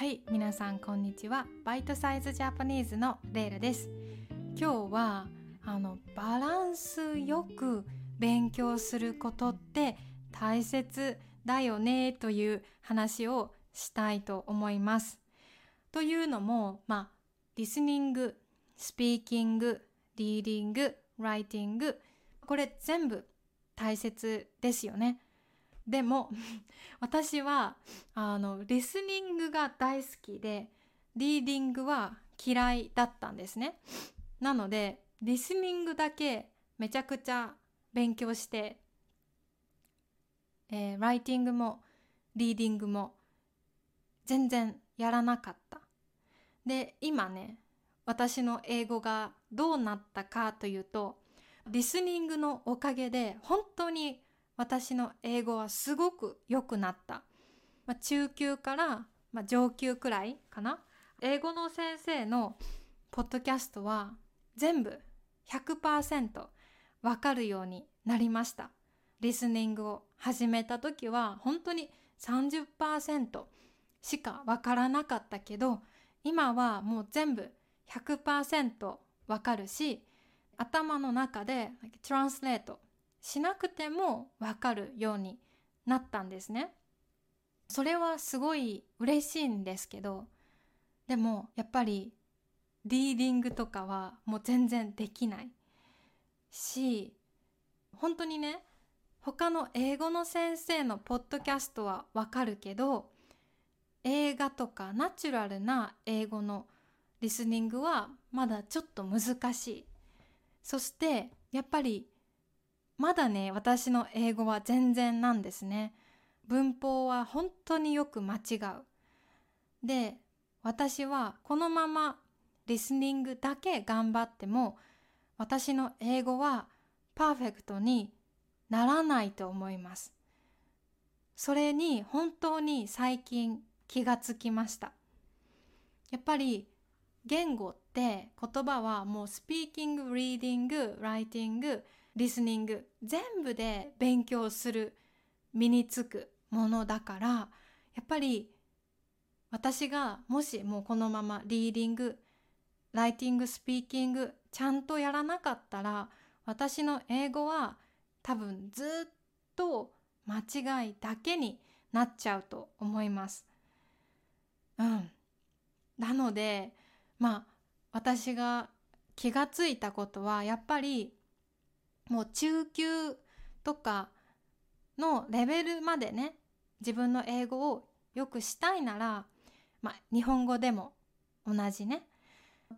はい皆さんこんにちは。 Bite Size Japanese のレイラです。今日はあのバランスよく勉強することって大切だよねという話をしたいと思います。というのもまあリスニングスピーキングリーディングライティングこれ全部大切ですよね。でも 私はあのリスニングが大好きでリーディングは嫌いだったんですね。なのでリスニングだけめちゃくちゃ勉強して、えー、ライティングもリーディングも全然やらなかった。で今ね私の英語がどうなったかというとリスニングのおかげで本当に私の英語はすごく良くなった。まあ、中級から、まあ、上級くらいかな。英語の先生のポッドキャストは全部100%わかるようになりました。リスニングを始めた時は本当に30%しかわからなかったけど今はもう全部100%わかるし頭の中でトランスレートしなくてもわかるようになったんですね。それはすごい嬉しいんですけどでもやっぱりリーディングとかはもう全然できないし本当にね他の英語の先生のポッドキャストはわかるけど映画とかナチュラルな英語のリスニングはまだちょっと難しいそしてやっぱりまだね私の英語は全然なんですね。文法は本当によく間違う。で私はこのままリスニングだけ頑張っても私の英語はパーフェクトにならないと思います。それに本当に最近気がつきました。やっぱり言語って言葉はもうスピーキング、リーディング、ライティングリスニング全部で勉強する身につくものだからやっぱり私がもしもうこのままリーディングライティングスピーキングちゃんとやらなかったら私の英語は多分ずっと間違いだけになっちゃうと思います。うん。なのでまあ私が気がついたことはやっぱりもう中級とかのレベルまでね自分の英語をよくしたいなら、まあ、日本語でも同じね。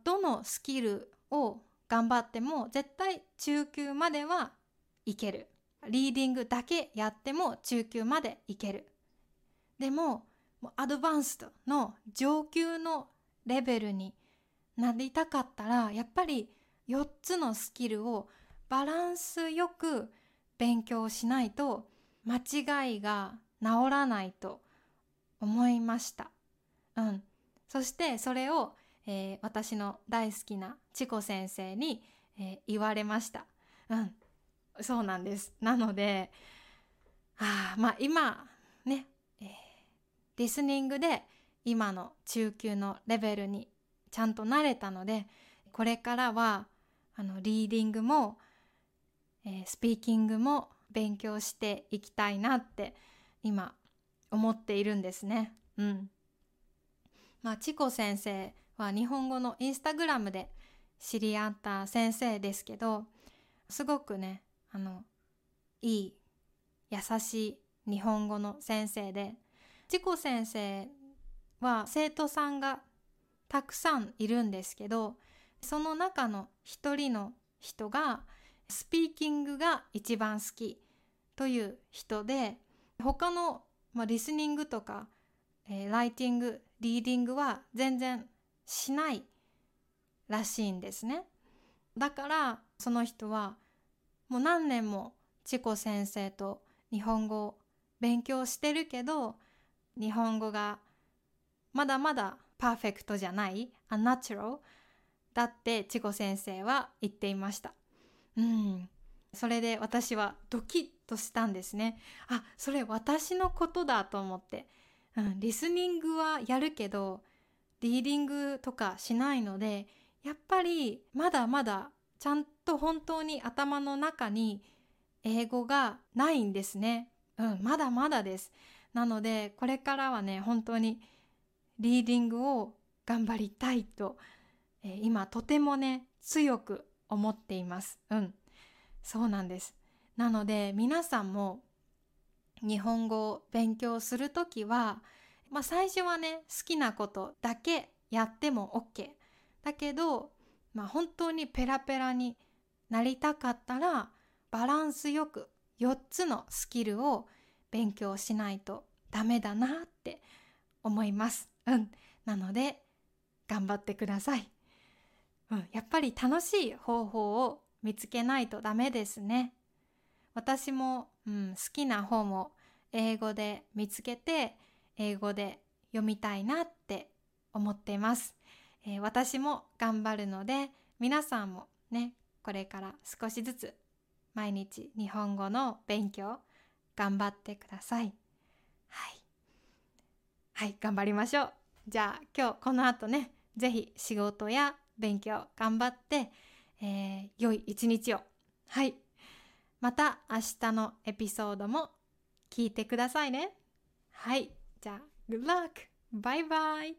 どのスキルを頑張っても絶対中級まではいける。リーディングだけやっても中級までいける。でもアドバンストの上級のレベルになりたかったらやっぱり4つのスキルをバランスよく勉強しないと間違いが治らないと思いました。うん。そしてそれを、えー、私の大好きなチコ先生に、えー、言われました。うん。そうなんです。なので、あまあ今ね、えー、リスニングで今の中級のレベルにちゃんと慣れたので、これからはあのリーディングもえー、スピーキングも勉強していきたいなって今思っているんですね。うん。まあ、チコ先生は日本語のインスタグラムで知り合った先生ですけど、すごくね、あの、いい、優しい日本語の先生で、チコ先生は生徒さんがたくさんいるんですけど、その中の一人の人がスピーキングが一番好きという人で他の、まあ、リスニングとか、えー、ライティングリーディングは全然しないらしいんですね。だからその人はもう何年もチコ先生と日本語を勉強してるけど日本語がまだまだパーフェクトじゃない unnatural だってチコ先生は言っていました。うん。それで私はドキッとしたんですね。あ、それ私のことだと思って。うん、リスニングはやるけどリーディングとかしないのでやっぱりまだまだちゃんと本当に頭の中に英語がないんですね。うん、まだまだです。なのでこれからはね本当にリーディングを頑張りたいと、えー、今とてもね強く思っています。うん、そうなんです。なので皆さんも日本語を勉強するときは、まあ、最初はね好きなことだけやっても OK だけど、まあ、本当にペラペラになりたかったらバランスよく4つのスキルを勉強しないとダメだなって思います。うん。なので頑張ってください。うん、やっぱり楽しい方法を見つけないとダメですね。私も、うん、好きな本を英語で見つけて英語で読みたいなって思っています、えー、私も頑張るので皆さんもねこれから少しずつ毎日日本語の勉強頑張ってください。はい。はい頑張りましょう。じゃあ今日この後ね是非仕事や勉強頑張って、えー、良い一日をはいまた明日のエピソードも聞いてくださいね。はい。じゃあ、Good luck! バイバイ